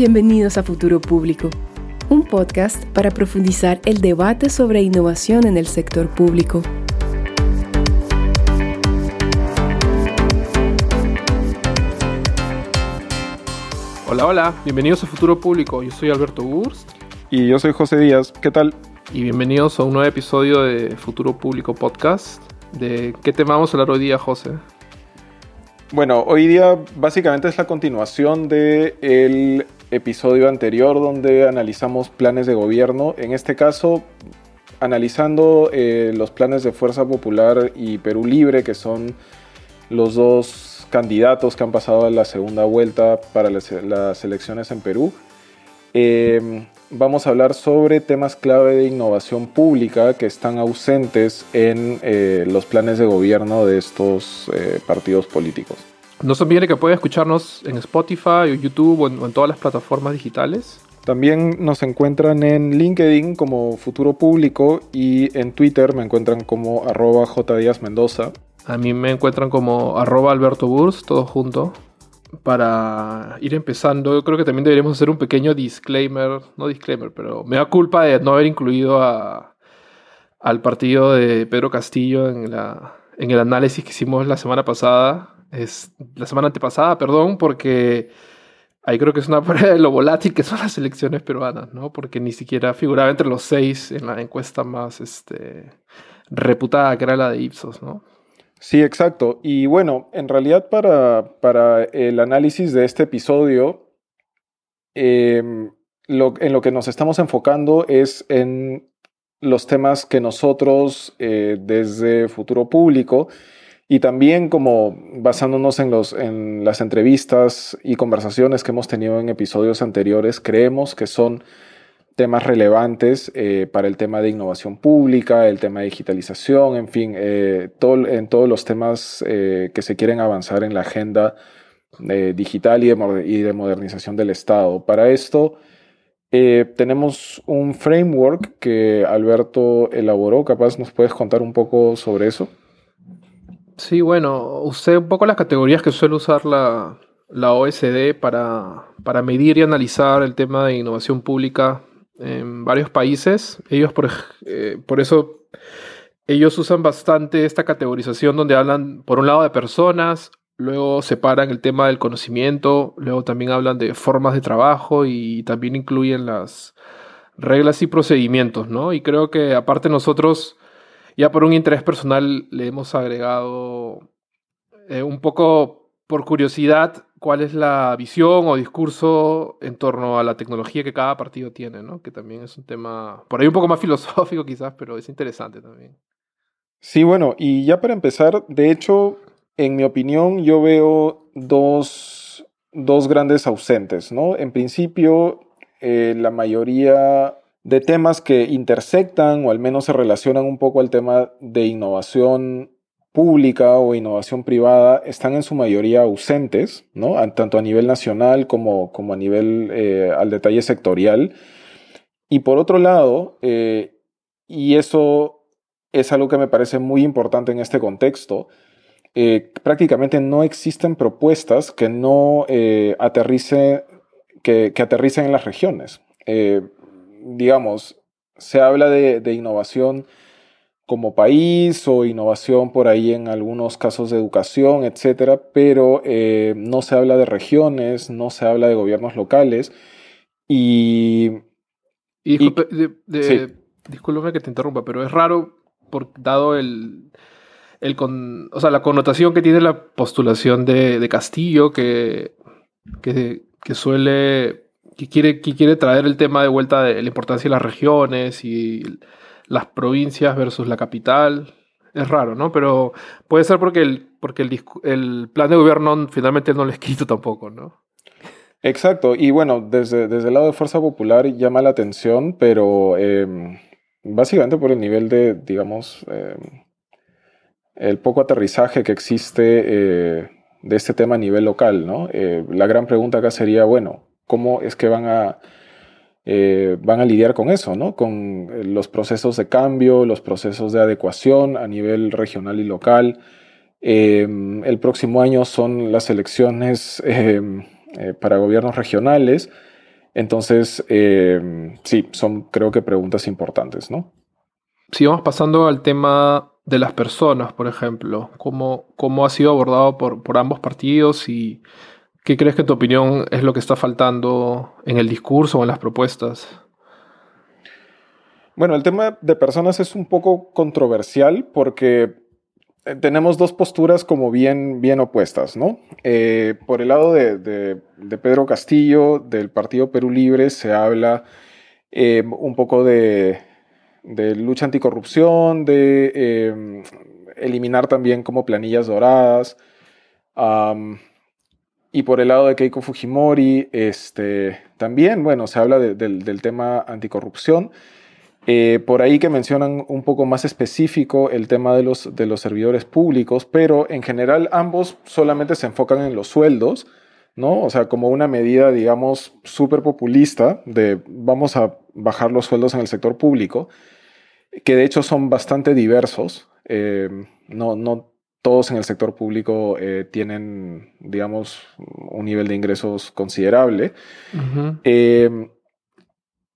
Bienvenidos a Futuro Público, un podcast para profundizar el debate sobre innovación en el sector público. Hola, hola, bienvenidos a Futuro Público. Yo soy Alberto Wurst. Y yo soy José Díaz. ¿Qué tal? Y bienvenidos a un nuevo episodio de Futuro Público Podcast. ¿De qué tema vamos a hablar hoy día, José? Bueno, hoy día básicamente es la continuación del episodio anterior donde analizamos planes de gobierno. En este caso, analizando eh, los planes de Fuerza Popular y Perú Libre, que son los dos candidatos que han pasado a la segunda vuelta para las, elecciones en Perú. Eh, vamos a hablar sobre temas clave de innovación pública que están ausentes en eh, los planes de gobierno de estos partidos políticos. No se olviden que pueden escucharnos en Spotify o YouTube o en, todas las plataformas digitales. También nos encuentran en LinkedIn como Futuro Público y en Twitter me encuentran como arroba Mendoza. A mí me encuentran como arroba Alberto Burs, todo junto para ir empezando, yo creo que también deberíamos hacer un pequeño disclaimer, no disclaimer, pero me da culpa de no haber incluido a, al partido de Pedro Castillo en, la, en el análisis que hicimos la semana pasada, es, la semana antepasada, perdón, porque ahí creo que es una prueba de lo volátil que son las elecciones peruanas, ¿no? Porque ni siquiera figuraba entre los seis en la encuesta más este, reputada, que era la de Ipsos, ¿no? Sí, exacto. Y bueno, en realidad para, el análisis de este episodio, em, en lo que nos estamos enfocando es en los temas que nosotros eh, desde Futuro Público y también como basándonos en, los, en las entrevistas y conversaciones que hemos tenido en episodios anteriores, creemos que son temas relevantes eh, para el tema de innovación pública, el tema de digitalización, en fin, eh, en todos los temas eh, que se quieren avanzar en la agenda digital y de, modernización del Estado. Para esto tenemos un framework que Alberto elaboró, capaz nos puedes contar un poco sobre eso. Sí, bueno, usé un poco las categorías que suele usar la, la OSD para, para medir y analizar el tema de innovación pública en varios países. Ellos, por, eh, por eso, ellos usan bastante esta categorización donde hablan, por un lado, de personas, luego separan el tema del conocimiento, luego también hablan de formas de trabajo y también incluyen las reglas y procedimientos, ¿no? Y creo que aparte nosotros, ya por un interés personal, le hemos agregado eh, un poco por curiosidad, cuál es la visión o discurso en torno a la tecnología que cada partido tiene, ¿no? Que también es un tema, por ahí un poco más filosófico quizás, pero es interesante también. Sí, bueno, y ya para empezar, de hecho, en mi opinión, yo veo dos, grandes ausentes, ¿no? En principio, eh, la mayoría de temas que intersectan o al menos se relacionan un poco al tema de innovación pública o innovación privada están en su mayoría ausentes, tanto a nivel nacional como, como a nivel eh, al detalle sectorial. Y por otro lado, eh, y eso es algo que me parece muy importante en este contexto, eh, prácticamente no existen propuestas que no aterrice, que, aterricen en las regiones. Digamos, se habla de, de innovación como país o innovación por ahí en algunos casos de educación, etcétera, pero eh, no se habla de regiones, no se habla de gobiernos locales y. y, Discúlpame que te interrumpa, pero es raro, por, dado el. el con, o sea, la connotación que tiene la postulación de, Castillo, que, que, que suele. Que quiere, que quiere traer el tema de vuelta de la importancia de las regiones y las provincias versus la capital. Es raro, ¿no? Pero puede ser porque el, porque el, plan de gobierno finalmente no lo he escrito tampoco, ¿no? Exacto, y bueno, desde, desde el lado de Fuerza Popular llama la atención, pero em, básicamente por el nivel de, digamos, em, el poco aterrizaje que existe eh, de este tema a nivel local, ¿no? Eh, la gran pregunta acá sería, bueno, ¿cómo es que van a eh, van a lidiar con eso, ¿no? Con eh, los procesos de cambio, los procesos de adecuación a nivel regional y local. Em, el próximo año son las elecciones em, eh, para gobiernos regionales Entonces, eh, sí, son creo que preguntas importantes, ¿no? Si vamos pasando al tema de las personas, por ejemplo, ¿cómo, cómo ha sido abordado por, por ambos partidos y qué crees que tu opinión es lo que está faltando en el discurso o en las propuestas? Bueno, el tema de personas es un poco controversial porque eh, tenemos dos posturas como bien, bien opuestas, ¿no? Eh, por el lado de, de, Pedro Castillo, del Partido Perú Libre, se habla eh, un poco de, de, lucha anticorrupción, de eliminar también como planillas doradas. Y por el lado de Keiko Fujimori, este, también, bueno, se habla del tema anticorrupción. Eh, por ahí que mencionan un poco más específico el tema de los, de los servidores públicos, pero en general ambos solamente se enfocan en los sueldos, ¿no? O sea, como una medida, digamos, súper populista de vamos a bajar los sueldos en el sector público, que de hecho son bastante diversos. Eh, no, no todos en el sector público eh, tienen, digamos, un nivel de ingresos considerable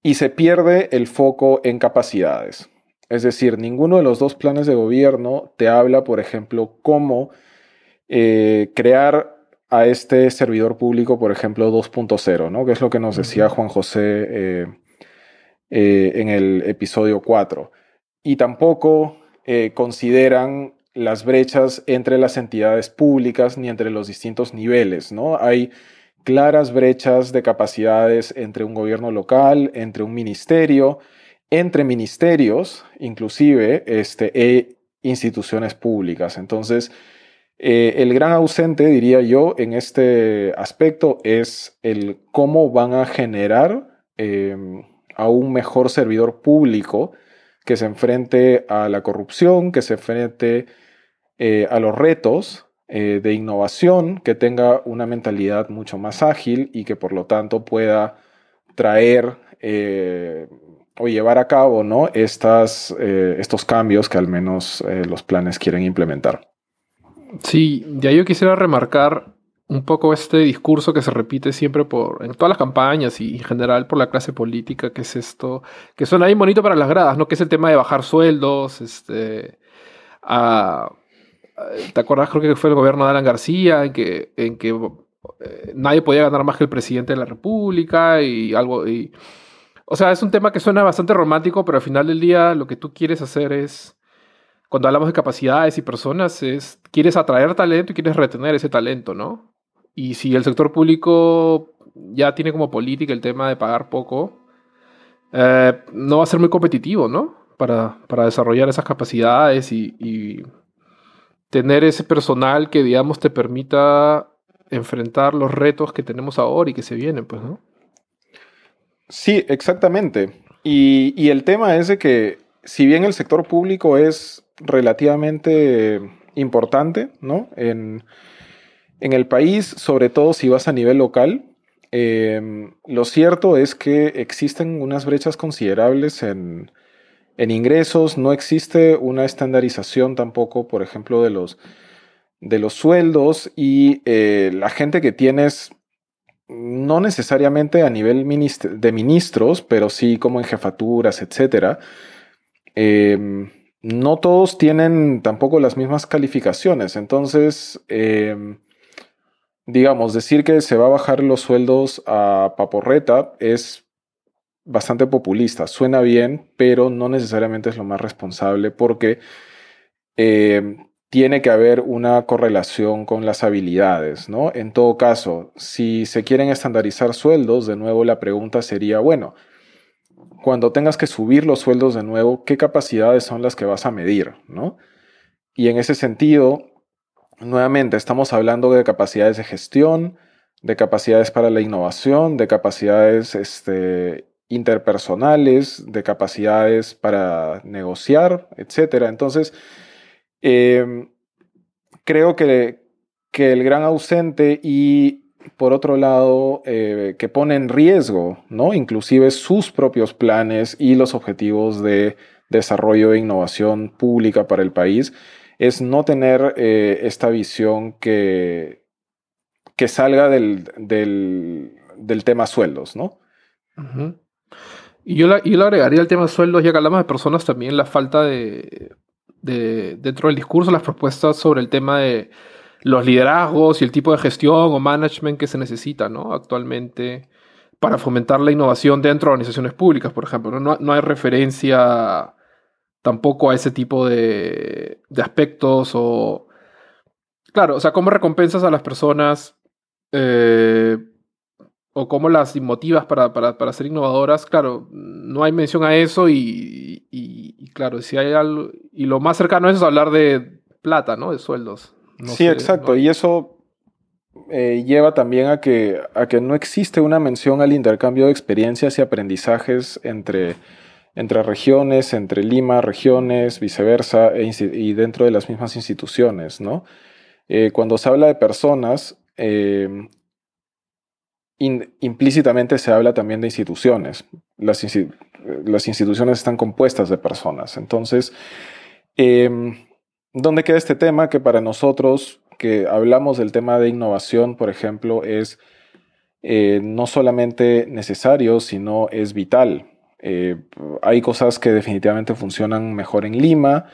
y se pierde el foco en capacidades. Es decir, ninguno de los dos planes de gobierno te habla, por ejemplo, cómo eh, crear a este servidor público, por ejemplo, 2.0, ¿no? que es lo que nos decía Juan José eh, en el episodio 4. Y tampoco consideran las brechas entre las entidades públicas ni entre los distintos niveles. ¿no? Hay claras brechas de capacidades entre un gobierno local, entre un ministerio, entre ministerios, inclusive, este, e instituciones públicas. Entonces, eh, el gran ausente, diría yo, en este aspecto es el cómo van a generar em, a un mejor servidor público que se enfrente a la corrupción, que se enfrente eh, a los retos eh, de innovación, que tenga una mentalidad mucho más ágil y que por lo tanto pueda traer eh, o llevar a cabo ¿no? Estas, estos cambios que al menos los planes quieren implementar. Sí, ya yo quisiera remarcar un poco este discurso que se repite siempre por, en todas las campañas y en general por la clase política, que es esto, que suena ahí bonito para las gradas, ¿no? Que es el tema de bajar sueldos, este, a ¿Te acuerdas? Creo que fue el gobierno de Alan García en que, en que eh, nadie podía ganar más que el presidente de la República y algo. Y, o sea, es un tema que suena bastante romántico, pero al final del día lo que tú quieres hacer es, cuando hablamos de capacidades y personas, es quieres atraer talento y quieres retener ese talento, ¿no? Y si el sector público ya tiene como política el tema de pagar poco, eh, no va a ser muy competitivo, ¿no? Para, para desarrollar esas capacidades y tener ese personal que, digamos, te permita enfrentar los retos que tenemos ahora y que se vienen, pues, ¿no? Sí, exactamente. Y, el tema es de que, si bien el sector público es relativamente importante, ¿no? En, el país, sobre todo si vas a nivel local, em, lo cierto es que existen unas brechas considerables en, en ingresos, no existe una estandarización tampoco, por ejemplo, de los, de los sueldos y eh, la gente que tienes, no necesariamente a nivel de ministros, pero sí como en jefaturas, etcétera. Em, no todos tienen tampoco las mismas calificaciones. Entonces, em, digamos, decir que se va a bajar los sueldos a Paporreta es bastante populista. Suena bien, pero no necesariamente es lo más responsable porque eh, tiene que haber una correlación con las habilidades, ¿no? En todo caso, si se quieren estandarizar sueldos, de nuevo la pregunta sería, bueno, cuando tengas que subir los sueldos de nuevo, ¿qué capacidades son las que vas a medir, ¿no? Y en ese sentido, nuevamente, estamos hablando de capacidades de gestión, de capacidades para la innovación, de capacidades este, interpersonales, de capacidades para negociar, etc. Entonces, em, creo que, que, el gran ausente y, por otro lado, eh, que pone en riesgo, ¿no? Inclusive sus propios planes y los objetivos de desarrollo e innovación pública para el país, es no tener eh, esta visión que, que salga del, del, tema sueldos, ¿no? Y yo, yo le agregaría el tema de sueldos, ya que hablamos de personas, también la falta de, de, dentro del discurso, las propuestas sobre el tema de los liderazgos y el tipo de gestión o management que se necesita ¿no? actualmente para fomentar la innovación dentro de organizaciones públicas, por ejemplo. No, no hay referencia tampoco a ese tipo de, de, aspectos o... Claro, o sea, cómo recompensas a las personas eh, o cómo las motivas para, para, para, ser innovadoras, claro, no hay mención a eso y, y, claro, si hay algo... Y lo más cercano es hablar de plata, ¿no? De sueldos. sí, exacto, y eso eh, lleva también a que, a que no existe una mención al intercambio de experiencias y aprendizajes entre, entre regiones, entre Lima, regiones, viceversa, e y dentro de las mismas instituciones, ¿no? Eh, cuando se habla de personas, eh, implícitamente se habla también de instituciones. Las, las, instituciones están compuestas de personas. Entonces, em, ¿dónde queda este tema que para nosotros que hablamos del tema de innovación, por ejemplo, es eh, no solamente necesario, sino es vital? Eh, hay cosas que definitivamente funcionan mejor en Lima,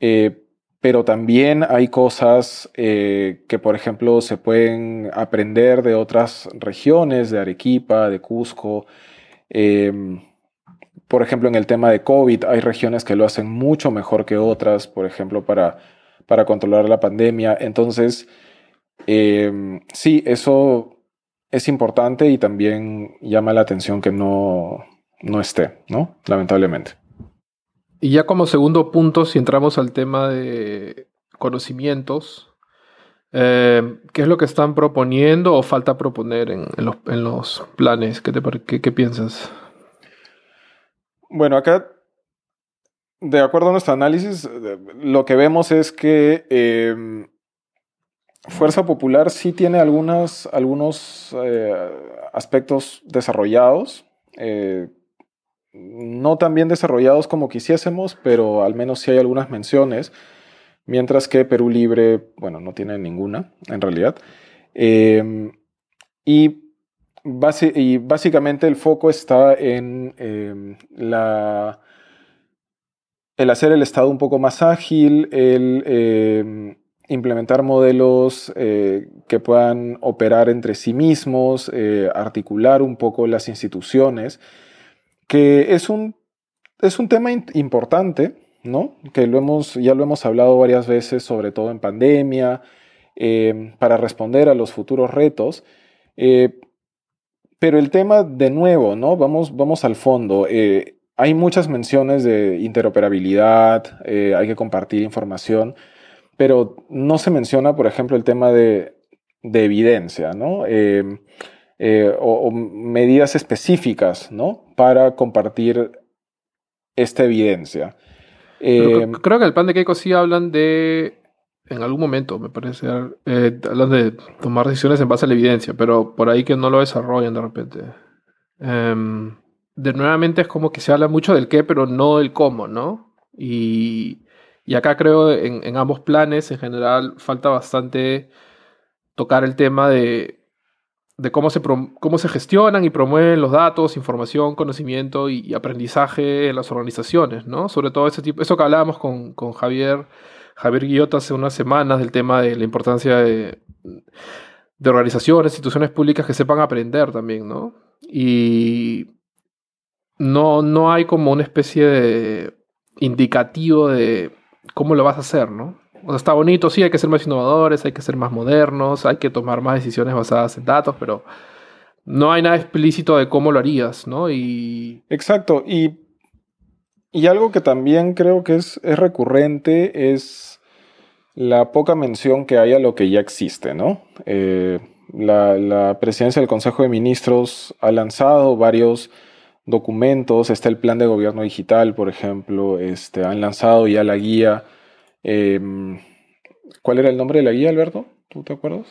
eh, pero también hay cosas eh, que, por ejemplo, se pueden aprender de otras regiones, de Arequipa, de Cusco. Em, por ejemplo, en el tema de COVID, hay regiones que lo hacen mucho mejor que otras, por ejemplo, para, para controlar la pandemia. Entonces, em, sí, eso es importante y también llama la atención que no, no esté, ¿no? Lamentablemente. Y ya como segundo punto, si entramos al tema de conocimientos, eh, ¿qué es lo que están proponiendo o falta proponer en, los, planes? ¿Qué, te, qué, piensas? Bueno, acá, de acuerdo a nuestro análisis, lo que vemos es que em, Fuerza Popular sí tiene algunos eh, aspectos desarrollados. Eh, no tan bien desarrollados como quisiésemos, pero al menos sí hay algunas menciones, mientras que Perú Libre, bueno, no tiene ninguna en realidad. Em, y, básicamente el foco está en em, la, el hacer el Estado un poco más ágil, el em, implementar modelos eh, que puedan operar entre sí mismos, eh, articular un poco las instituciones que es un, es un tema importante, ¿no? Que lo hemos, ya lo hemos hablado varias veces, sobre todo en pandemia, eh, para responder a los futuros retos. Eh, pero el tema, de nuevo, ¿no? Vamos, vamos al fondo. Eh, hay muchas menciones de interoperabilidad, hay que compartir información, pero no se menciona, por ejemplo, el tema de, de evidencia, ¿no? Eh, o, medidas específicas, ¿no? Para compartir esta evidencia. Eh, creo que el plan de Keiko sí hablan de, en algún momento, me parece, eh, hablan de tomar decisiones en base a la evidencia, pero por ahí que no lo desarrollan de repente. Em, de nuevamente es como que se habla mucho del qué, pero no del cómo, ¿no? Y, y acá creo en, en ambos planes, en general, falta bastante tocar el tema de de cómo se, cómo se gestionan y promueven los datos, información, conocimiento y, aprendizaje en las organizaciones, ¿no? Sobre todo ese tipo, eso que hablábamos con, con Javier, Javier Guillota hace unas semanas del tema de la importancia de, de organizaciones, instituciones públicas que sepan aprender también, ¿no? Y no, no hay como una especie de indicativo de cómo lo vas a hacer, ¿no? O sea, está bonito, sí, hay que ser más innovadores, hay que ser más modernos, hay que tomar más decisiones basadas en datos, pero no hay nada explícito de cómo lo harías, ¿no? Y... Exacto, y, y algo que también creo que es, es recurrente es la poca mención que hay a lo que ya existe, ¿no? Eh, la, la, presidencia del Consejo de Ministros ha lanzado varios documentos, está el plan de gobierno digital, por ejemplo, este, han lanzado ya la guía Em, ¿Cuál era el nombre de la guía, Alberto? ¿Tú te acuerdas?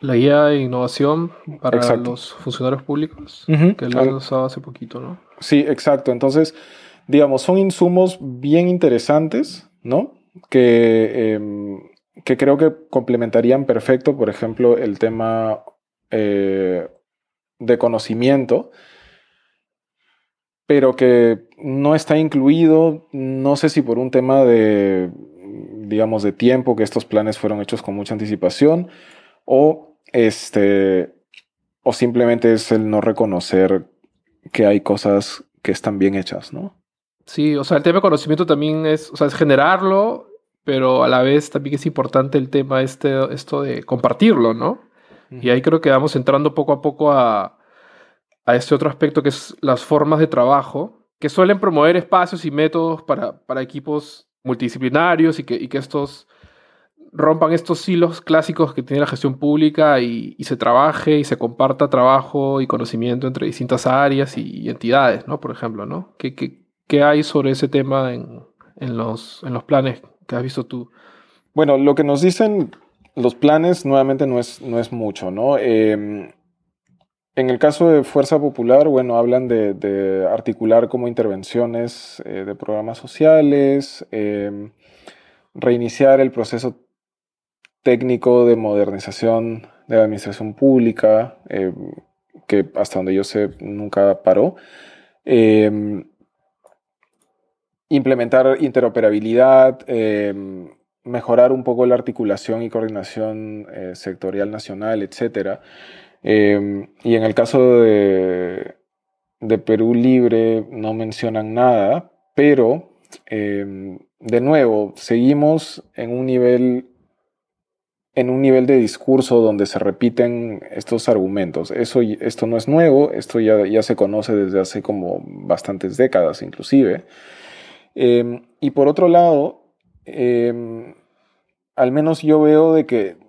La guía de innovación para los funcionarios públicos, que lo lanzado hace poquito, ¿no? Sí, exacto. Entonces, digamos, son insumos bien interesantes, ¿no? Que, em, que creo que complementarían perfecto, por ejemplo, el tema eh, de conocimiento, pero que no está incluido, no sé si por un tema de, digamos, de tiempo, que estos planes fueron hechos con mucha anticipación, o, este, o simplemente es el no reconocer que hay cosas que están bien hechas, ¿no? Sí, o sea, el tema de conocimiento también es, o sea, es generarlo, pero a la vez también es importante el tema este, esto de compartirlo, ¿no? Y ahí creo que vamos entrando poco a poco a, a este otro aspecto que es las formas de trabajo, que suelen promover espacios y métodos para, para equipos multidisciplinarios y que, y que estos rompan estos hilos clásicos que tiene la gestión pública y, y, se trabaje y se comparta trabajo y conocimiento entre distintas áreas y, entidades, ¿no? Por ejemplo, ¿no? ¿Qué, qué, qué hay sobre ese tema en, en, los, en los planes que has visto tú? Bueno, lo que nos dicen los planes nuevamente no es, no es mucho, ¿no? Eh, en el caso de Fuerza Popular, bueno, hablan de, articular como intervenciones eh, de programas sociales, em, reiniciar el proceso técnico de modernización de la administración pública, em, que hasta donde yo sé nunca paró. Em, implementar interoperabilidad, mejorar un poco la articulación y coordinación eh, sectorial nacional, etcétera. Em, y en el caso de, Perú Libre no mencionan nada, pero em, de nuevo, seguimos en un nivel en un nivel de discurso donde se repiten estos argumentos. Eso, esto no es nuevo, esto ya, ya se conoce desde hace como bastantes décadas inclusive. Em, y por otro lado, al menos yo veo de que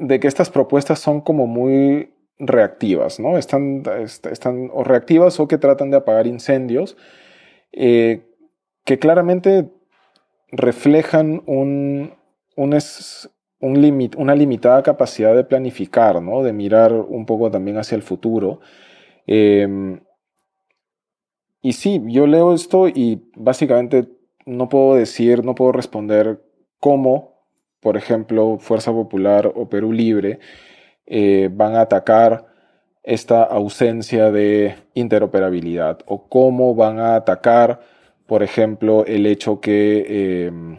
de que estas propuestas son como muy reactivas, ¿no? Están, están o reactivas o que tratan de apagar incendios eh, que claramente reflejan un, un, limit, una limitada capacidad de planificar, ¿no? De mirar un poco también hacia el futuro. Em, y sí, yo leo esto y básicamente no puedo decir, no puedo responder cómo por ejemplo, Fuerza Popular o Perú Libre, eh, van a atacar esta ausencia de interoperabilidad o cómo van a atacar, por ejemplo, el hecho que em,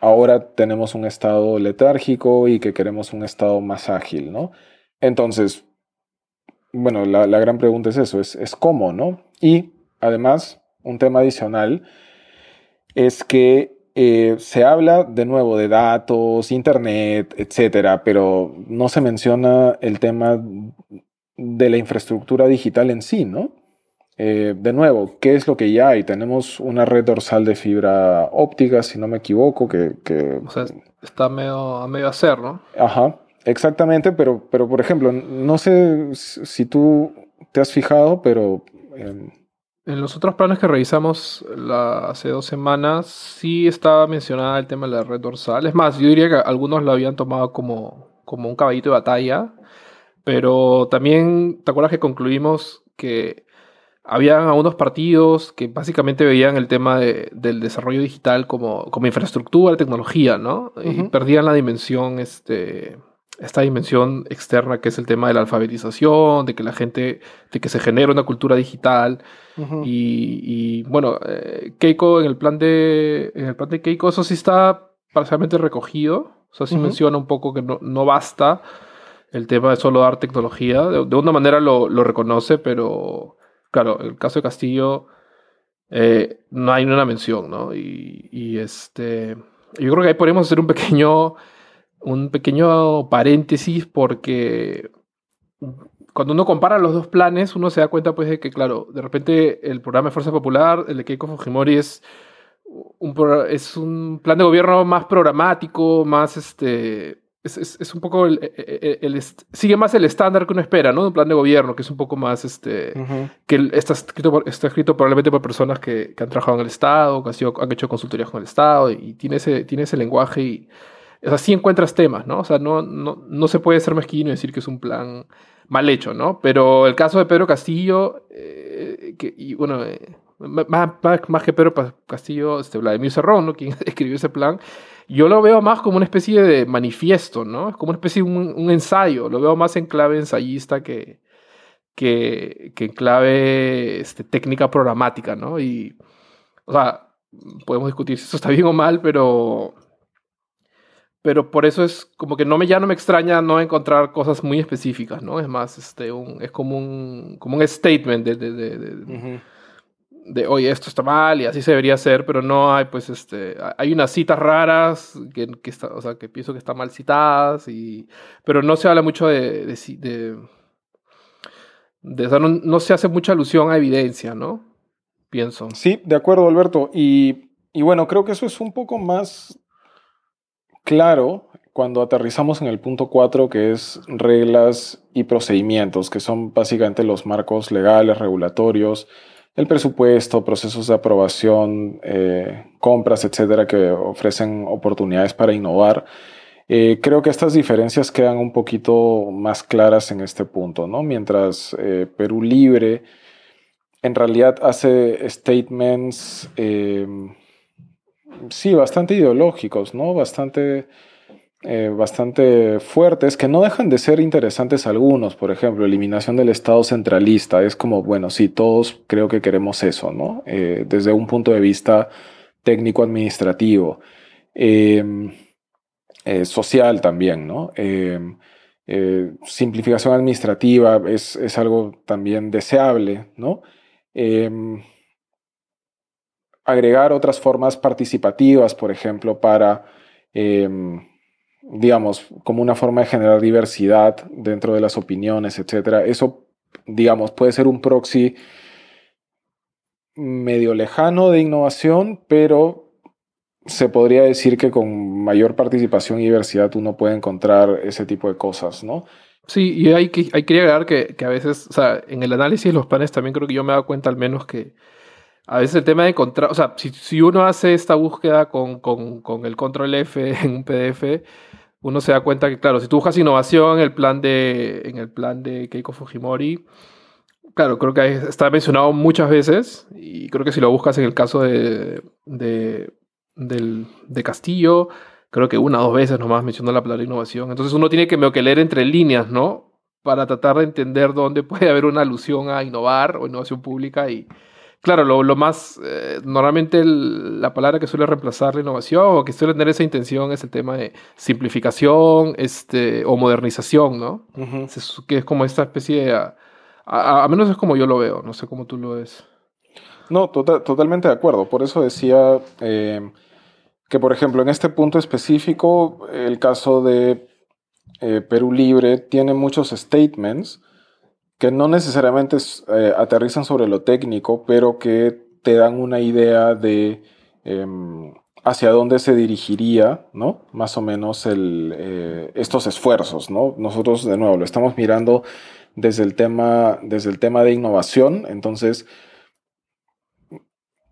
ahora tenemos un estado letárgico y que queremos un estado más ágil, ¿no? Entonces, bueno, la, gran pregunta es eso, es, es cómo, ¿no? Y además, un tema adicional es que eh, se habla de nuevo de datos, internet, etcétera, pero no se menciona el tema de la infraestructura digital en sí, ¿no? Eh, de nuevo, ¿qué es lo que ya hay? Tenemos una red dorsal de fibra óptica, si no me equivoco, que... O sea, está medio, a medio hacer, ¿no? Ajá, exactamente, pero, pero por ejemplo, no sé si tú te has fijado, pero... en los otros planes que revisamos hace dos semanas, sí estaba mencionada el tema de la red dorsal. Es más, yo diría que algunos lo habían tomado como, como un caballito de batalla, pero también, ¿te acuerdas que concluimos que habían algunos partidos que básicamente veían el tema del desarrollo digital como, como infraestructura, tecnología, ¿no? Y perdían la dimensión este, esta dimensión externa que es el tema de la alfabetización, de que la gente, de que se genera una cultura digital. y, bueno, eh, Keiko en el plan de en el plan de Keiko eso sí está parcialmente recogido. O sea, sí menciona un poco que no, no, basta el tema de solo dar tecnología. De, de una manera lo, lo, reconoce, pero claro, en el caso de Castillo eh, no hay una mención, ¿no? Y, y este, yo creo que ahí podemos hacer un pequeño un pequeño paréntesis porque cuando uno compara los dos planes, uno se da cuenta pues de que, claro, de repente el programa de Fuerza Popular, el de Keiko Fujimori es un, es un plan de gobierno más programático, más este... Es, es, un poco el, el, sigue más el estándar que uno espera, ¿no? Un plan de gobierno que es un poco más este que está escrito está escrito probablemente por personas que, que han trabajado en el Estado, que han, sido, han hecho consultorías con el Estado y tiene ese, tiene ese lenguaje y o sea, sí encuentras temas, ¿no? O sea, no, no, no se puede ser mezquino y decir que es un plan mal hecho, ¿no? Pero el caso de Pedro Castillo, eh, que, y bueno, eh, más, más, que Pedro Castillo, este, Vladimir Cerrón, ¿no? Quien escribió ese plan, yo lo veo más como una especie de manifiesto, ¿no? Es como una especie de un, ensayo, lo veo más en clave ensayista que, que, que en clave este, técnica programática, ¿no? Y, o sea, podemos discutir si eso está bien o mal, pero pero por eso es como que no me, ya no me extraña no encontrar cosas muy específicas, ¿no? Es más, este, un, es como un, como un statement de, de, de, de, oye, esto está mal y así se debería hacer, pero no hay, pues, este, hay unas citas raras que, que, está, o sea, que pienso que están mal citadas, y, pero no se habla mucho de, de, de, o sea, no, no, se hace mucha alusión a evidencia, ¿no? Pienso. Sí, de acuerdo, Alberto. Y, y bueno, creo que eso es un poco más claro cuando aterrizamos en el punto 4, que es reglas y procedimientos, que son básicamente los marcos legales, regulatorios, el presupuesto, procesos de aprobación, eh, compras, etcétera, que ofrecen oportunidades para innovar. Eh, creo que estas diferencias quedan un poquito más claras en este punto, ¿no? Mientras eh, Perú Libre en realidad hace statements sí, bastante ideológicos, ¿no? Bastante, eh, bastante fuertes, que no dejan de ser interesantes algunos. Por ejemplo, eliminación del Estado centralista. Es como, bueno, sí, todos creo que queremos eso, ¿no? Eh, desde un punto de vista técnico-administrativo. Em, eh, social también, ¿no? Em, simplificación administrativa es, es, algo también deseable, ¿no? Agregar otras formas participativas, por ejemplo, para, em, digamos, como una forma de generar diversidad dentro de las opiniones, etc. Eso, digamos, puede ser un proxy medio lejano de innovación, pero se podría decir que con mayor participación y diversidad uno puede encontrar ese tipo de cosas, ¿no? Sí, y hay que, hay que agregar que, que, a veces, o sea, en el análisis de los planes también creo que yo me he dado cuenta al menos que a veces el tema de encontrar, o sea, si, si uno hace esta búsqueda con, con, con, el control F en un PDF, uno se da cuenta que, claro, si tú buscas innovación en el plan de, en el plan de Keiko Fujimori, claro, creo que está mencionado muchas veces y creo que si lo buscas en el caso de, de, del, de Castillo, creo que una o dos veces nomás menciona la palabra innovación. Entonces uno tiene que, que leer entre líneas, ¿no? Para tratar de entender dónde puede haber una alusión a innovar o innovación pública y Claro, lo, más, eh, normalmente la palabra que suele reemplazar la innovación o que suele tener esa intención es el tema de simplificación este, o modernización, ¿no? que es como esta especie de, a, menos es como yo lo veo, no sé cómo tú lo ves. No, tota, totalmente de acuerdo. Por eso decía eh, que, por ejemplo, en este punto específico, el caso de eh, Perú Libre tiene muchos statements que no necesariamente eh, aterrizan sobre lo técnico, pero que te dan una idea de em, hacia dónde se dirigiría, ¿no? Más o menos eh, estos esfuerzos, ¿no? Nosotros, de nuevo, lo estamos mirando desde el tema, desde el tema de innovación, entonces,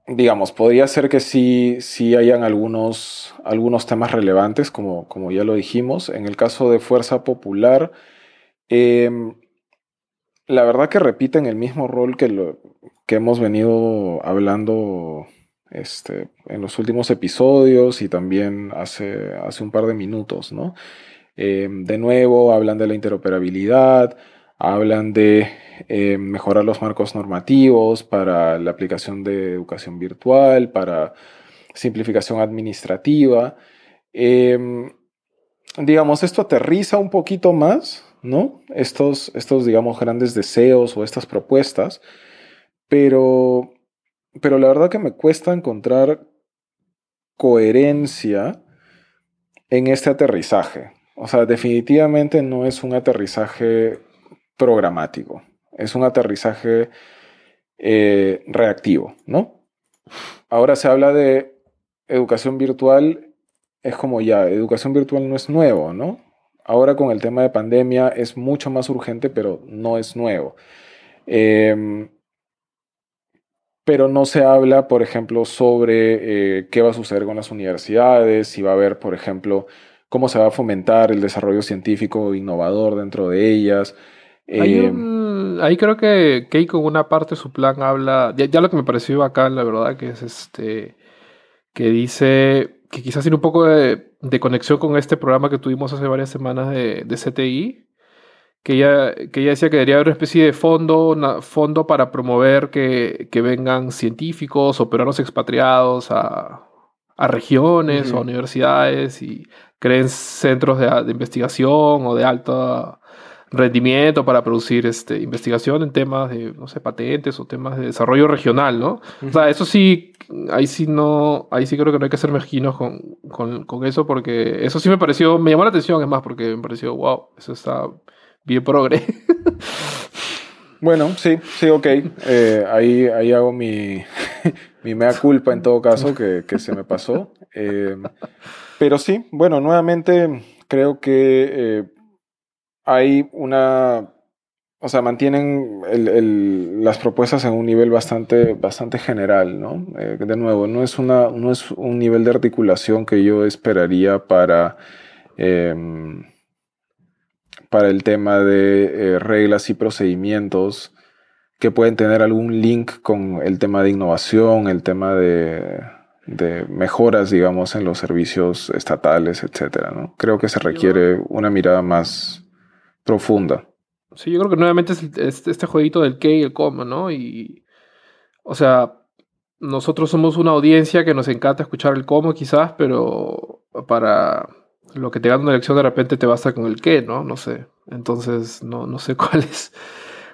digamos, podría ser que sí, sí hayan algunos, algunos temas relevantes, como, como ya lo dijimos. En el caso de Fuerza Popular, eh, la verdad que repiten el mismo rol que, lo, que hemos venido hablando este, en los últimos episodios y también hace, hace un par de minutos, ¿no? Eh, de nuevo, hablan de la interoperabilidad, hablan de eh, mejorar los marcos normativos para la aplicación de educación virtual, para simplificación administrativa. Eh, digamos, esto aterriza un poquito más ¿no? Estos, estos, digamos, grandes deseos o estas propuestas, pero, pero la verdad que me cuesta encontrar coherencia en este aterrizaje. O sea, definitivamente no es un aterrizaje programático, es un aterrizaje eh, reactivo, ¿no? Ahora se habla de educación virtual, es como ya, educación virtual no es nuevo, ¿no? Ahora con el tema de pandemia es mucho más urgente, pero no es nuevo. Em, pero no se habla, por ejemplo, sobre eh, qué va a suceder con las universidades, si va a haber, por ejemplo, cómo se va a fomentar el desarrollo científico innovador dentro de ellas. Em, ahí creo que Keiko en una parte de su plan habla, ya, ya, lo que me pareció acá, la verdad, que es este, que dice que quizás tiene un poco de, conexión con este programa que tuvimos hace varias semanas de, CTI, que ella, que ella decía que debería haber una especie de fondo, fondo para promover que, vengan científicos o peruanos expatriados a, regiones o a universidades y creen centros de, de, investigación o de alto rendimiento para producir este, investigación en temas de, no sé, patentes o temas de desarrollo regional, ¿no? O sea, eso sí, ahí sí no, ahí sí creo que no hay que ser mezquinos con, con, con eso porque eso sí me pareció, me llamó la atención, es más, porque me pareció, wow, eso está bien progre. Bueno, sí, sí, ok. Eh, ahí, ahí hago mi, mi mea culpa en todo caso, que, que se me pasó. Eh, pero sí, bueno, nuevamente creo que eh, hay una... O sea, mantienen el, el, las propuestas en un nivel bastante, bastante general, ¿no? de nuevo, no es, una, no es un nivel de articulación que yo esperaría para em, para el tema de eh, reglas y procedimientos que pueden tener algún link con el tema de innovación, el tema de, mejoras, digamos, en los servicios estatales, etcétera. ¿no? Creo que se requiere una mirada más profunda. Sí, yo creo que nuevamente es, este jueguito del qué y el cómo, ¿no? Y, o sea, nosotros somos una audiencia que nos encanta escuchar el cómo quizás, pero para lo que te gana una elección de repente te basta con el qué, ¿no? No sé. Entonces, no, no sé cuáles,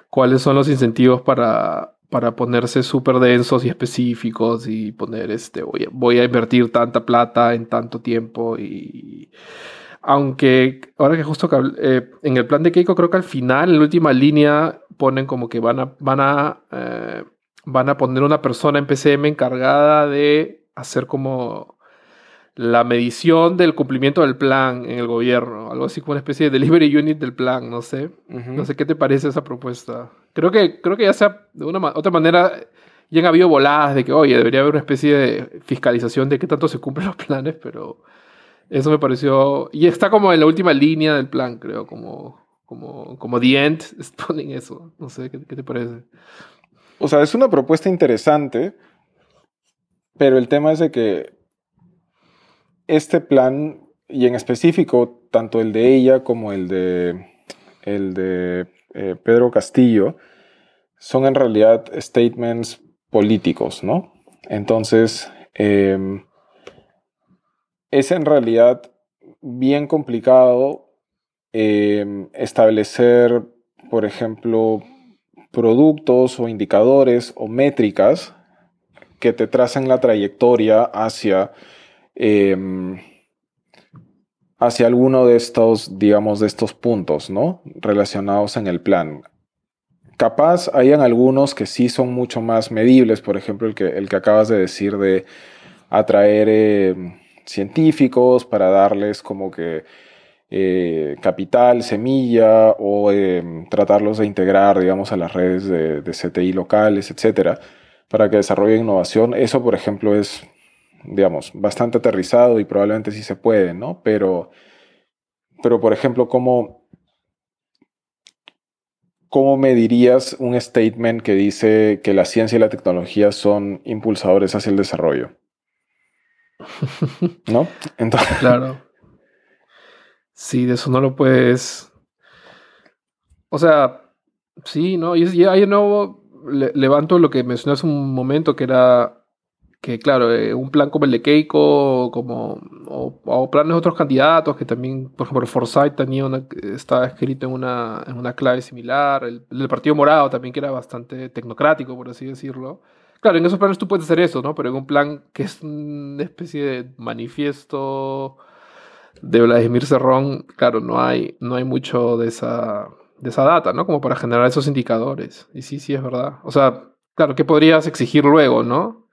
cuáles son los incentivos para, para ponerse súper densos y específicos y poner, este, voy a, voy a invertir tanta plata en tanto tiempo y... Aunque ahora que justo eh, en el plan de Keiko creo que al final, en la última línea, ponen como que van a, van a, eh, van a poner una persona en PCM encargada de hacer como la medición del cumplimiento del plan en el gobierno, algo así como una especie de delivery unit del plan, no sé. No sé qué te parece esa propuesta. Creo que, creo que ya sea de una otra manera, ya han habido voladas de que, oye, debería haber una especie de fiscalización de qué tanto se cumplen los planes, pero eso me pareció... Y está como en la última línea del plan, creo, como, como, como The End, ponen eso. No sé, ¿qué, ¿qué te parece? O sea, es una propuesta interesante, pero el tema es de que este plan, y en específico, tanto el de ella como el de, el de eh, Pedro Castillo, son en realidad statements políticos, ¿no? Entonces, em, es en realidad bien complicado em, establecer, por ejemplo, productos o indicadores o métricas que te tracen la trayectoria hacia Em, hacia alguno de estos, digamos, de estos puntos, ¿no? Relacionados en el plan. Capaz hayan algunos que sí son mucho más medibles, por ejemplo, el que, el que acabas de decir de atraer em, científicos para darles como que eh, capital, semilla o em, tratarlos de integrar, digamos, a las redes de, de CTI locales, etcétera, para que desarrollen innovación. Eso, por ejemplo, es digamos, bastante aterrizado y probablemente sí se puede, ¿no? Pero, pero por ejemplo, ¿cómo, ¿cómo medirías un statement que dice que la ciencia y la tecnología son impulsadores hacia el desarrollo? ¿No? Entonces... Claro. Sí, de eso no lo puedes. O sea, sí, ¿no? Y, ahí de nuevo levanto lo que mencioné hace un momento, que era que claro, eh, un plan como el de Keiko como, o, planes de otros candidatos que también, por ejemplo, Forsyth tenía una, estaba escrito en una, en una clave similar, el, del Partido Morado también que era bastante tecnocrático, por así decirlo. Claro, en esos planes tú puedes hacer eso, ¿no? Pero en un plan que es una especie de manifiesto de Vladimir Cerrón, claro, no hay, no hay mucho de esa, de esa data, ¿no? Como para generar esos indicadores. Y sí, sí, es verdad. O sea, claro, ¿qué podrías exigir luego, no?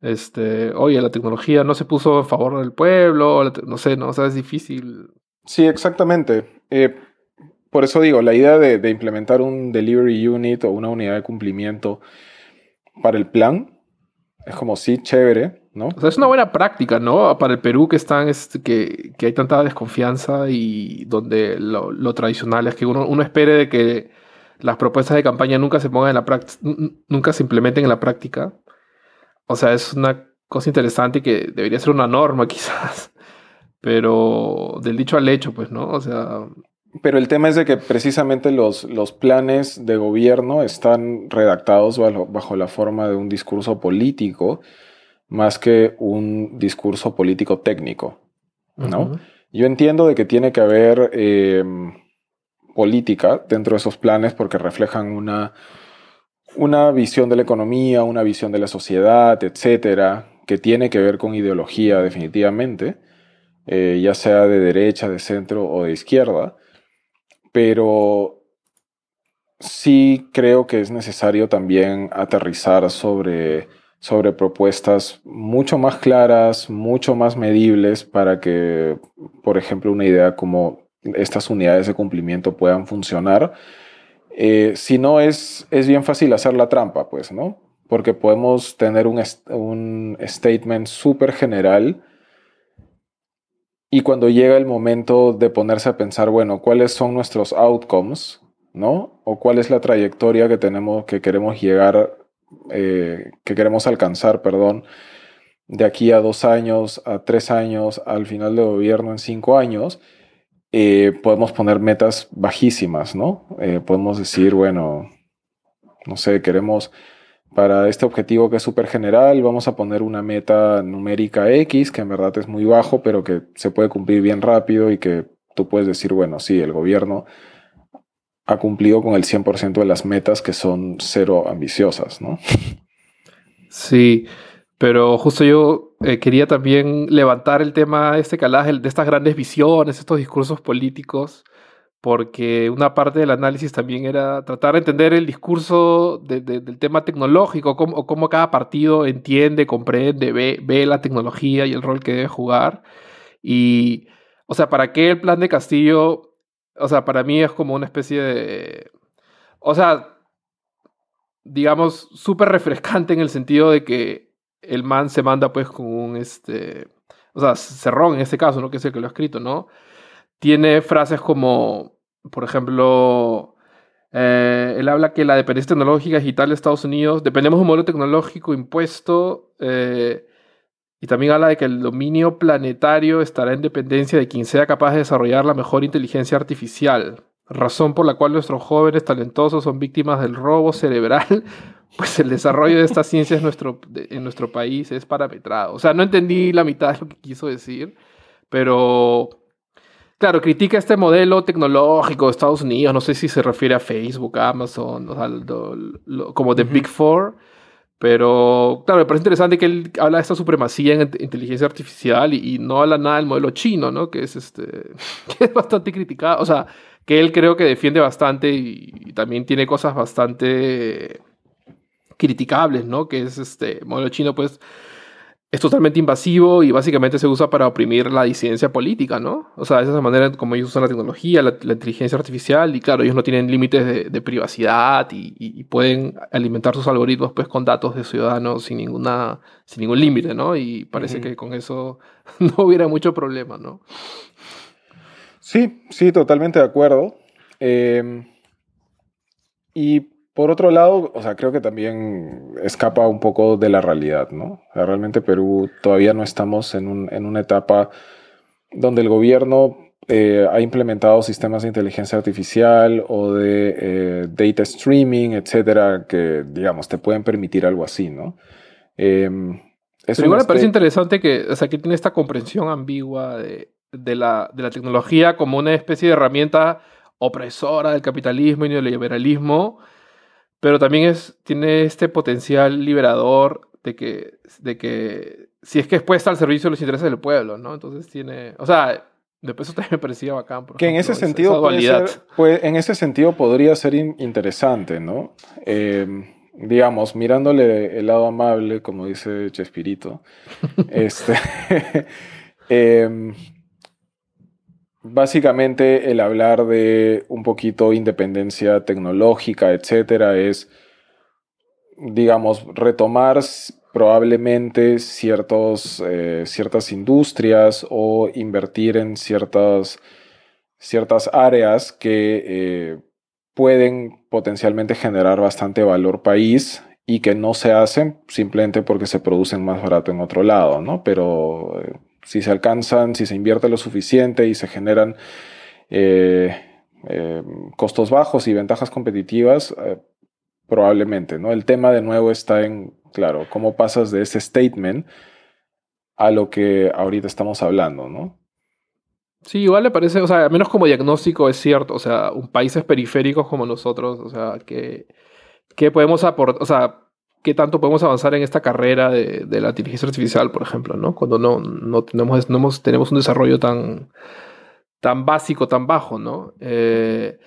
Este, oye, la tecnología no se puso a favor del pueblo, no sé, no, o sea, es difícil. Sí, exactamente. Eh, por eso digo, la idea de, implementar un delivery unit o una unidad de cumplimiento para el plan es como sí, chévere, ¿no? O sea, es una buena práctica, ¿no? Para el Perú que están, este, que, que hay tanta desconfianza y donde lo, tradicional es que uno, uno espere de que las propuestas de campaña nunca se pongan en la práctica, nunca se implementen en la práctica. O sea, es una cosa interesante que debería ser una norma quizás. Pero del dicho al hecho, pues, ¿no? O sea, pero el tema es de que precisamente los, los planes de gobierno están redactados bajo, la forma de un discurso político más que un discurso político técnico, ¿no? Yo entiendo de que tiene que haber eh, política dentro de esos planes porque reflejan una, una visión de la economía, una visión de la sociedad, etcétera, que tiene que ver con ideología definitivamente, eh, ya sea de derecha, de centro o de izquierda pero sí creo que es necesario también aterrizar sobre, sobre propuestas mucho más claras, mucho más medibles para que, por ejemplo, una idea como estas unidades de cumplimiento puedan funcionar. Eh, si no, es, es bien fácil hacer la trampa, pues, ¿no? Porque podemos tener un, un statement súper general y cuando llega el momento de ponerse a pensar, bueno, ¿cuáles son nuestros outcomes? ¿No? O cuál es la trayectoria que tenemos, que queremos llegar, eh, que queremos alcanzar, perdón, de aquí a dos años, a tres años, al final del gobierno en cinco años, eh, podemos poner metas bajísimas, ¿no? Eh, podemos decir, bueno, no sé, queremos para este objetivo que es súper general, vamos a poner una meta numérica X, que en verdad es muy bajo, pero que se puede cumplir bien rápido y que tú puedes decir, bueno, sí, el gobierno ha cumplido con el 100% de las metas que son cero ambiciosas, ¿no? Sí, pero justo yo eh, quería también levantar el tema de este calaje, de estas grandes visiones, estos discursos políticos, porque una parte del análisis también era tratar de entender el discurso del tema tecnológico, cómo, cada partido entiende, comprende, ve, ve, la tecnología y el rol que debe jugar. Y, o sea, ¿para qué el plan de Castillo? O sea, para mí es como una especie de... O sea, digamos, súper refrescante en el sentido de que el man se manda pues con un, este, o sea, Cerrón en este caso, ¿no? Que es el que lo ha escrito, ¿no? Tiene frases como, por ejemplo, eh, él habla que la dependencia tecnológica digital de Estados Unidos, dependemos de un modelo tecnológico impuesto, eh, y también habla de que el dominio planetario estará en dependencia de quien sea capaz de desarrollar la mejor inteligencia artificial, razón por la cual nuestros jóvenes talentosos son víctimas del robo cerebral, pues el desarrollo de estas ciencias en nuestro, en nuestro país es parametrado. O sea, no entendí la mitad de lo que quiso decir, pero Claro, critica este modelo tecnológico de Estados Unidos, no sé si se refiere a Facebook, Amazon, como de Big Four, pero claro, me parece interesante que él habla de esta supremacía en inteligencia artificial y, no habla nada del modelo chino, ¿no? Que es, este, que es bastante criticado, o sea, que él creo que defiende bastante y, y también tiene cosas bastante criticables, ¿no? Que es este modelo chino, pues es totalmente invasivo y básicamente se usa para oprimir la disidencia política, ¿no? O sea, esa es la manera como ellos usan la tecnología, la, inteligencia artificial, y claro, ellos no tienen límites de, privacidad y, pueden alimentar sus algoritmos pues con datos de ciudadanos sin, ninguna, sin ningún límite, ¿no? Y parece que con eso no hubiera mucho problema, ¿no? Sí, sí, totalmente de acuerdo. Eh, y por otro lado, o sea, creo que también escapa un poco de la realidad, ¿no? realmente Perú todavía no estamos en, una etapa donde el gobierno eh, ha implementado sistemas de inteligencia artificial o de eh, data streaming, etcétera, que, digamos, te pueden permitir algo así, ¿no? Em, Pero igual me parece interesante que, o sea, que tiene esta comprensión ambigua de, de, la, de la tecnología como una especie de herramienta opresora del capitalismo y neoliberalismo pero también es, tiene este potencial liberador de que, de que si es que es puesta al servicio de los intereses del pueblo, ¿no? Entonces tiene, o sea, después eso también me parecía bacán. que en ese sentido en ese sentido podría ser interesante, ¿no? Em, digamos, mirándole el lado amable, como dice Chespirito, este, eh, Básicamente el hablar de un poquito independencia tecnológica, etcétera, es, digamos, retomar probablemente eh, ciertas industrias o invertir en ciertas, ciertas áreas que eh, pueden potencialmente generar bastante valor país y que no se hacen simplemente porque se producen más barato en otro lado, ¿no? Pero eh, si se alcanzan, si se invierte lo suficiente y se generan, eh, eh, costos bajos y ventajas competitivas, eh, probablemente, ¿no? El tema de nuevo está en, claro, cómo pasas de ese statement a lo que ahorita estamos hablando, ¿no? Sí, igual le parece, o sea, al menos como diagnóstico es cierto, o sea, un países periféricos como nosotros, o sea, que, que podemos aportar, o sea, qué tanto podemos avanzar en esta carrera de, la inteligencia artificial, por ejemplo, ¿no? Cuando no, no, tenemos, no tenemos un desarrollo tan, tan básico, tan bajo, ¿no? Eh,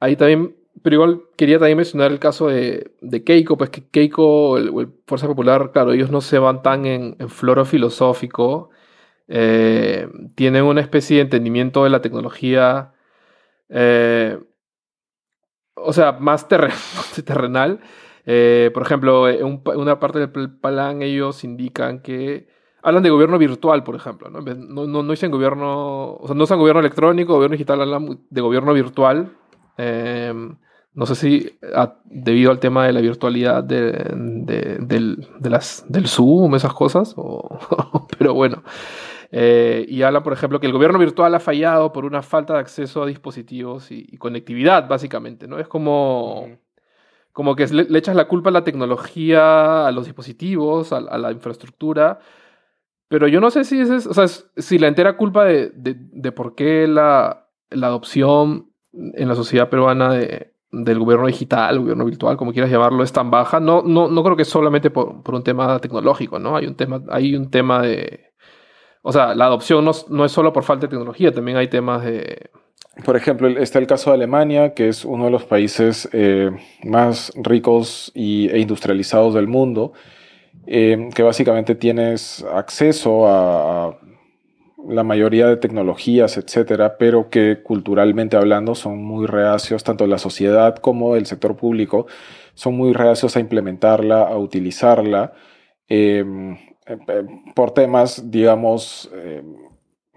ahí también, pero igual quería también mencionar el caso de, Keiko, pues que Keiko, el, Fuerza Popular, claro, ellos no se van tan en, en floro filosófico, eh, tienen una especie de entendimiento de la tecnología, eh, o sea, más terrenal. Eh, por ejemplo, en una parte del plan ellos indican que hablan de gobierno virtual, por ejemplo. No, no, no, dicen gobierno, o sea, no usan gobierno electrónico, gobierno digital, hablan de gobierno virtual. Em, no sé si debido al tema de la virtualidad de, del, las, del Zoom, esas cosas, pero bueno. Eh, y habla, por ejemplo, que el gobierno virtual ha fallado por una falta de acceso a dispositivos y, conectividad, básicamente, ¿no? Es como, como que le, echas la culpa a la tecnología, a los dispositivos, a, la infraestructura, pero yo no sé si, es, o sea, si la entera culpa de, de, por qué la, la, adopción en la sociedad peruana de, del gobierno digital, gobierno virtual, como quieras llamarlo, es tan baja. No, no, no creo que solamente por, por un tema tecnológico, ¿no? Hay un tema, hay un tema de o sea, la adopción no, es solo por falta de tecnología, también hay temas de... Por ejemplo, está el caso de Alemania, que es uno de los países eh, más ricos y, e industrializados del mundo, eh, que básicamente tienes acceso a, la mayoría de tecnologías, etcétera, pero que culturalmente hablando son muy reacios, tanto la sociedad como el sector público, son muy reacios a implementarla, a utilizarla. Eh, por temas, digamos,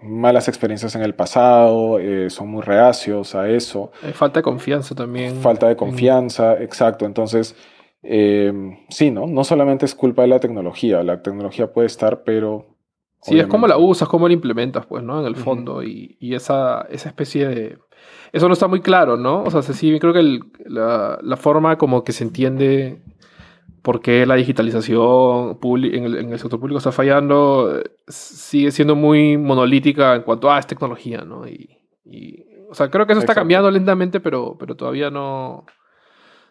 malas experiencias en el pasado, son muy reacios a eso. falta de confianza también. Falta de confianza, exacto. Entonces, sí, ¿no? No solamente es culpa de la tecnología, la tecnología puede estar, pero... Sí, es como la usas, cómo la implementas, pues, ¿no? En el fondo, y, y, esa, esa especie de... Eso no está muy claro, ¿no? O sea, sí, creo que la, la forma como que se entiende por qué la digitalización en el, sector público está fallando, sigue siendo muy monolítica en cuanto a ah, es tecnología, ¿no? Y, o sea, creo que eso está cambiando lentamente, pero, pero todavía no,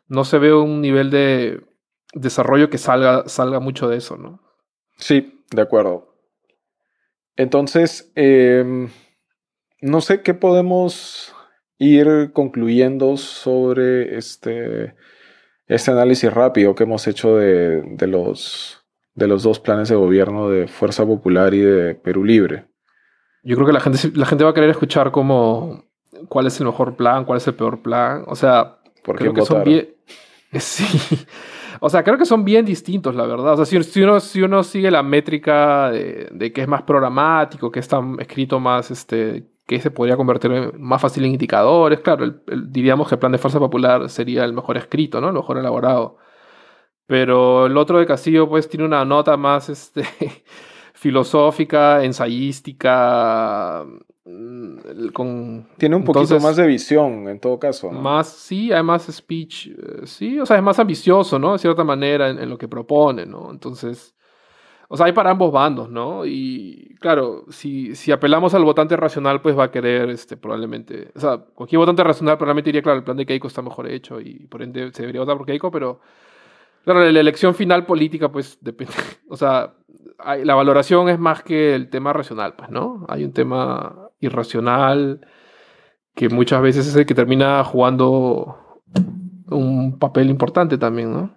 no se ve un nivel de desarrollo que salga, salga mucho de eso, ¿no? Sí, de acuerdo. Entonces, em, no sé qué podemos ir concluyendo sobre este este análisis rápido que hemos hecho de, los, de los dos planes de gobierno de Fuerza Popular y de Perú Libre. Yo creo que la gente, la gente va a querer escuchar como cuál es el mejor plan, cuál es el peor plan. O sea, creo que son bien. Sí. O sea, creo que son bien distintos, la verdad. O sea, si, uno, si uno sigue la métrica de, de, que es más programático, que está escrito más este, que se podría convertir más fácil en indicadores. Claro, diríamos que el plan de fuerza popular sería el mejor escrito, ¿no? El mejor elaborado. Pero el otro de Castillo, pues, tiene una nota más este, filosófica, ensayística. Mm, con, tiene un poquito más de visión, en todo caso. ¿no? Más, sí, hay más speech, eh, sí, o sea, es más ambicioso, ¿no? De cierta manera, en, en lo que propone, ¿no? Entonces, o sea, hay para ambos bandos, ¿no? Y claro, si, si apelamos al votante racional, pues va a querer, este, probablemente, o sea, cualquier votante racional probablemente diría, claro, el plan de Keiko está mejor hecho y por ende se debería votar por Keiko, pero claro, la elección final política, pues depende, o sea, la valoración es más que el tema racional, pues, ¿no? Hay un tema irracional que muchas veces es el que termina jugando un papel importante también, ¿no?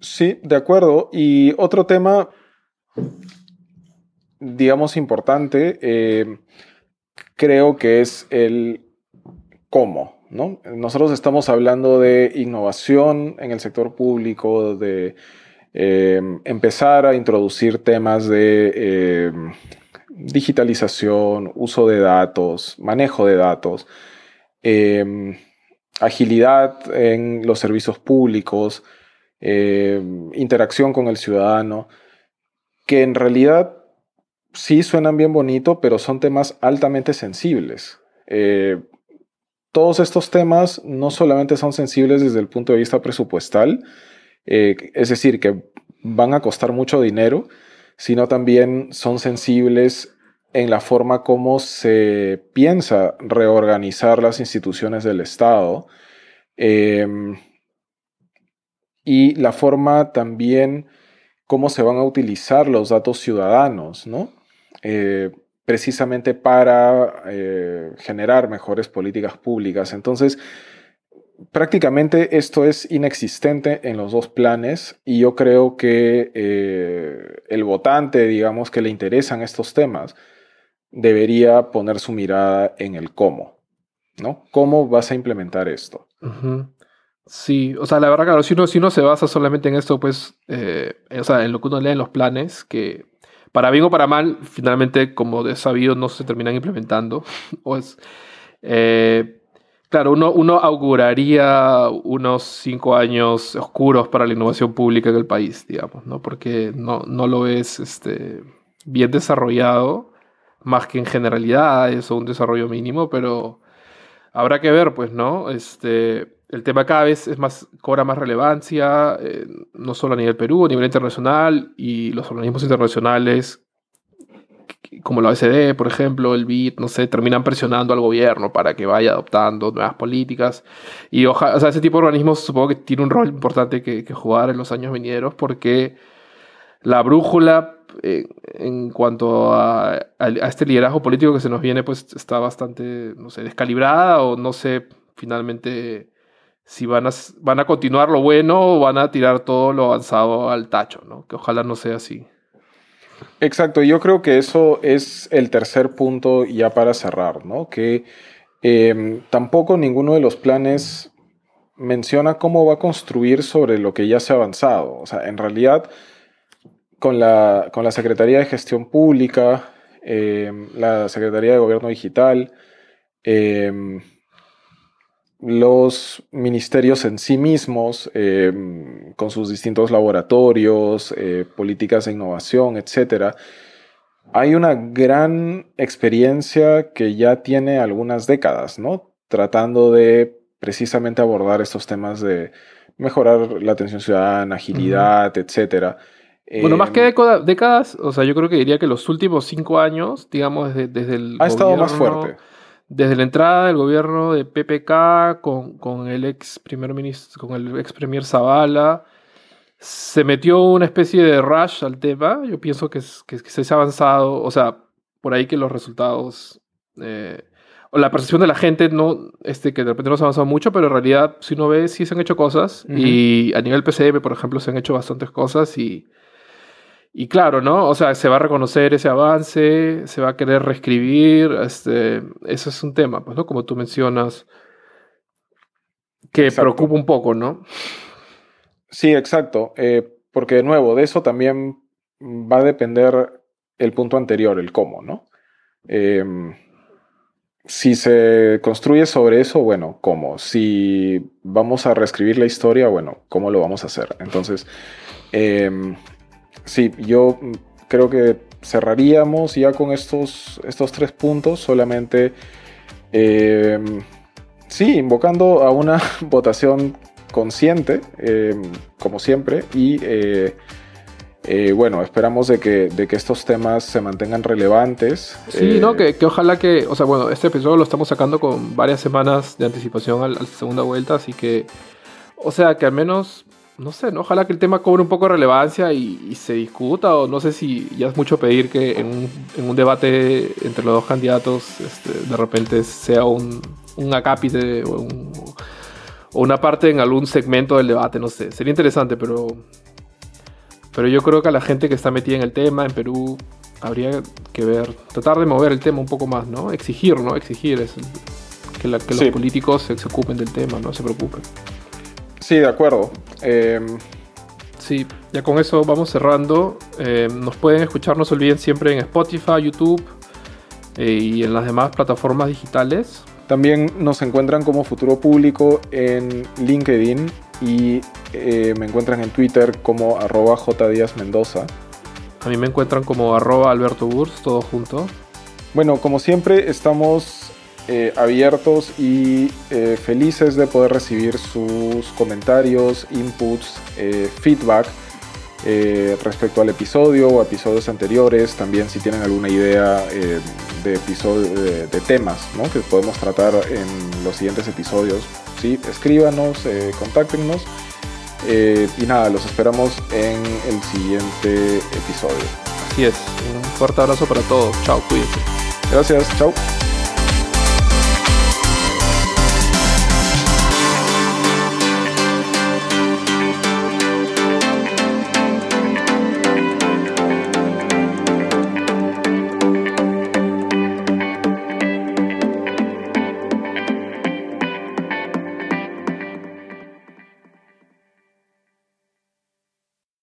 Sí, de acuerdo. Y otro tema digamos, importante, eh, creo que es el cómo. ¿no? Nosotros estamos hablando de innovación en el sector público, de eh, empezar a introducir temas de eh, digitalización, uso de datos, manejo de datos, agilidad en los servicios públicos, interacción con el ciudadano que en realidad sí suenan bien bonito, pero son temas altamente sensibles. Eh, todos estos temas no solamente son sensibles desde el punto de vista presupuestal, eh, es decir, que van a costar mucho dinero, sino también son sensibles en la forma como se piensa reorganizar las instituciones del Estado em, y la forma también cómo se van a utilizar los datos ciudadanos, ¿no? Eh, precisamente para eh, generar mejores políticas públicas. Entonces, prácticamente esto es inexistente en los dos planes y yo creo que eh, el votante, digamos, que le interesan estos temas, debería poner su mirada en el cómo, ¿no? ¿Cómo vas a implementar esto? Sí, o sea, la verdad, claro, si uno, si uno se basa solamente en esto, pues, eh, o sea, en lo que uno lee en los planes, que para bien o para mal, finalmente, como de sabido, no se terminan implementando. es, eh, claro, uno, uno auguraría unos cinco años oscuros para la innovación pública en el país, digamos, ¿no? Porque no, no lo es este, bien desarrollado, más que en generalidad, es un desarrollo mínimo, pero habrá que ver, pues, ¿no? Este el tema cada vez es más, cobra más relevancia, eh, no solo a nivel Perú, a nivel internacional, y los organismos internacionales, como la OECD, por ejemplo, el BID, no sé, terminan presionando al gobierno para que vaya adoptando nuevas políticas. Y ojalá, o sea, ese tipo de organismos supongo que tiene un rol importante que, jugar en los años venideros, porque la brújula eh, en cuanto a, a, este liderazgo político que se nos viene, pues está bastante, no sé, descalibrada o no sé, finalmente si van a, van a continuar lo bueno o van a tirar todo lo avanzado al tacho, ¿no? Que ojalá no sea así. Exacto, yo creo que eso es el tercer punto ya para cerrar, ¿no? Que em, tampoco ninguno de los planes menciona cómo va a construir sobre lo que ya se ha avanzado. O sea, en realidad, con la, con la Secretaría de Gestión Pública, em, la Secretaría de Gobierno Digital, eh, los ministerios en sí mismos, eh, con sus distintos laboratorios, eh, políticas de innovación, etc., hay una gran experiencia que ya tiene algunas décadas, ¿no? Tratando de precisamente abordar estos temas de mejorar la atención ciudadana, agilidad, etc. Bueno, más que décadas, o sea, yo creo que diría que los últimos cinco años, digamos, desde, desde el. Ha estado más fuerte desde la entrada del gobierno de PPK con, el ex primer ministro, con el ex premier Zavala, se metió una especie de rush al tema. Yo pienso que, se ha avanzado, o sea, por ahí que los resultados, eh, o la percepción de la gente, no, este, que de repente no se ha avanzado mucho, pero en realidad, si uno ve, sí se han hecho cosas. Y a nivel PCM, por ejemplo, se han hecho bastantes cosas y y claro, ¿no? O sea, se va a reconocer ese avance, se va a querer reescribir, este, eso es un tema, pues, ¿no? Como tú mencionas, que preocupa un poco, ¿no? Sí, exacto, eh, porque de nuevo, de eso también va a depender el punto anterior, el cómo, ¿no? Em, si se construye sobre eso, bueno, ¿cómo? Si vamos a reescribir la historia, bueno, ¿cómo lo vamos a hacer? Entonces, em, sí, yo creo que cerraríamos ya con estos, estos tres puntos, solamente, em, sí, invocando a una votación consciente, em, como siempre, y eh, eh, bueno, esperamos de que, de que estos temas se mantengan relevantes. Sí, ¿no? Que, ojalá que, o sea, bueno, este episodio lo estamos sacando con varias semanas de anticipación a la segunda vuelta, así que, o sea, que al menos no sé, ¿no? ojalá que el tema cobre un poco de relevancia y, se discuta, o no sé si ya es mucho pedir que en un, debate entre los dos candidatos este, de repente sea un, un acápite o, una parte en algún segmento del debate, no sé, sería interesante, pero, pero yo creo que a la gente que está metida en el tema en Perú habría que ver, tratar de mover el tema un poco más, ¿no? Exigir, ¿no? Exigir es que, los políticos se, se ocupen del tema, no se preocupen. Sí, de acuerdo. Em, sí, ya con eso vamos cerrando. Em, nos pueden escuchar, no se olviden siempre en Spotify, YouTube eh, y en las demás plataformas digitales. También nos encuentran como Futuro Público en LinkedIn y eh, me encuentran en Twitter como arroba Mendoza. A mí me encuentran como arroba Alberto Burs, todo junto. Bueno, como siempre, estamos eh, abiertos y eh, felices de poder recibir sus comentarios, inputs, feedback respecto al episodio o episodios anteriores. También si tienen alguna idea de, episodio, de, temas que podemos tratar en los siguientes episodios, ¿sí? escríbanos, contáctenos. y nada, los esperamos en el siguiente episodio. Así es, un fuerte abrazo para todos. Chao, cuídense. Gracias, chao.